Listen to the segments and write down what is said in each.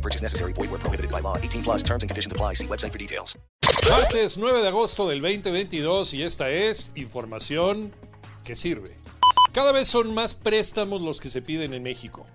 Purchase necessary. Void where prohibited by law. 18 plus terms and conditions apply. Martes 9 de agosto del 2022 y esta es información que sirve. Cada vez son más préstamos los que se piden en México.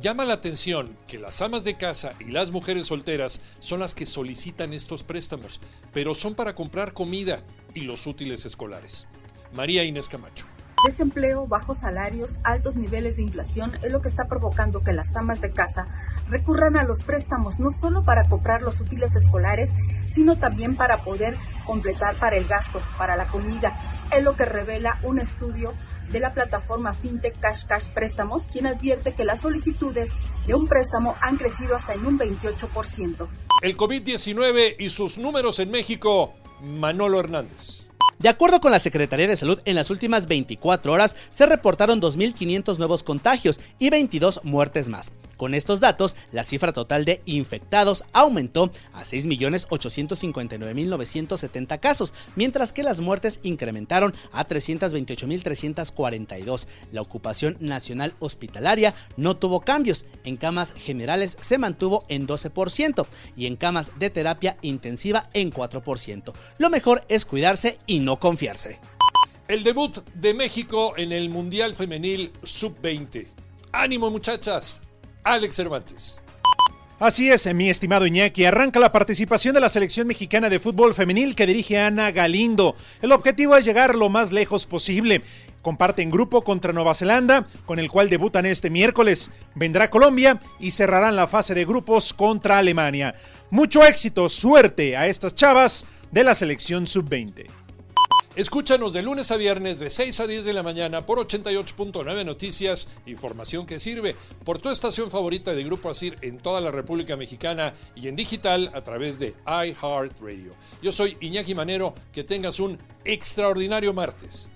Llama la atención que las amas de casa y las mujeres solteras son las que solicitan estos préstamos, pero son para comprar comida y los útiles escolares. María Inés Camacho. Desempleo, bajos salarios, altos niveles de inflación es lo que está provocando que las amas de casa recurran a los préstamos no solo para comprar los útiles escolares, sino también para poder completar para el gasto, para la comida. Es lo que revela un estudio de la plataforma FinTech Cash Cash Préstamos, quien advierte que las solicitudes de un préstamo han crecido hasta en un 28%. El COVID-19 y sus números en México, Manolo Hernández. De acuerdo con la Secretaría de Salud, en las últimas 24 horas se reportaron 2.500 nuevos contagios y 22 muertes más. Con estos datos, la cifra total de infectados aumentó a 6.859.970 casos, mientras que las muertes incrementaron a 328.342. La ocupación nacional hospitalaria no tuvo cambios. En camas generales se mantuvo en 12% y en camas de terapia intensiva en 4%. Lo mejor es cuidarse y no confiarse. El debut de México en el Mundial Femenil Sub-20. ¡Ánimo muchachas! Alex Cervantes. Así es, mi estimado Iñaki. Arranca la participación de la selección mexicana de fútbol femenil que dirige Ana Galindo. El objetivo es llegar lo más lejos posible. Comparten grupo contra Nueva Zelanda, con el cual debutan este miércoles. Vendrá Colombia y cerrarán la fase de grupos contra Alemania. Mucho éxito, suerte a estas chavas de la selección sub-20. Escúchanos de lunes a viernes de 6 a 10 de la mañana por 88.9 Noticias, información que sirve, por tu estación favorita de Grupo Asir en toda la República Mexicana y en digital a través de iHeartRadio. Yo soy Iñaki Manero, que tengas un extraordinario martes.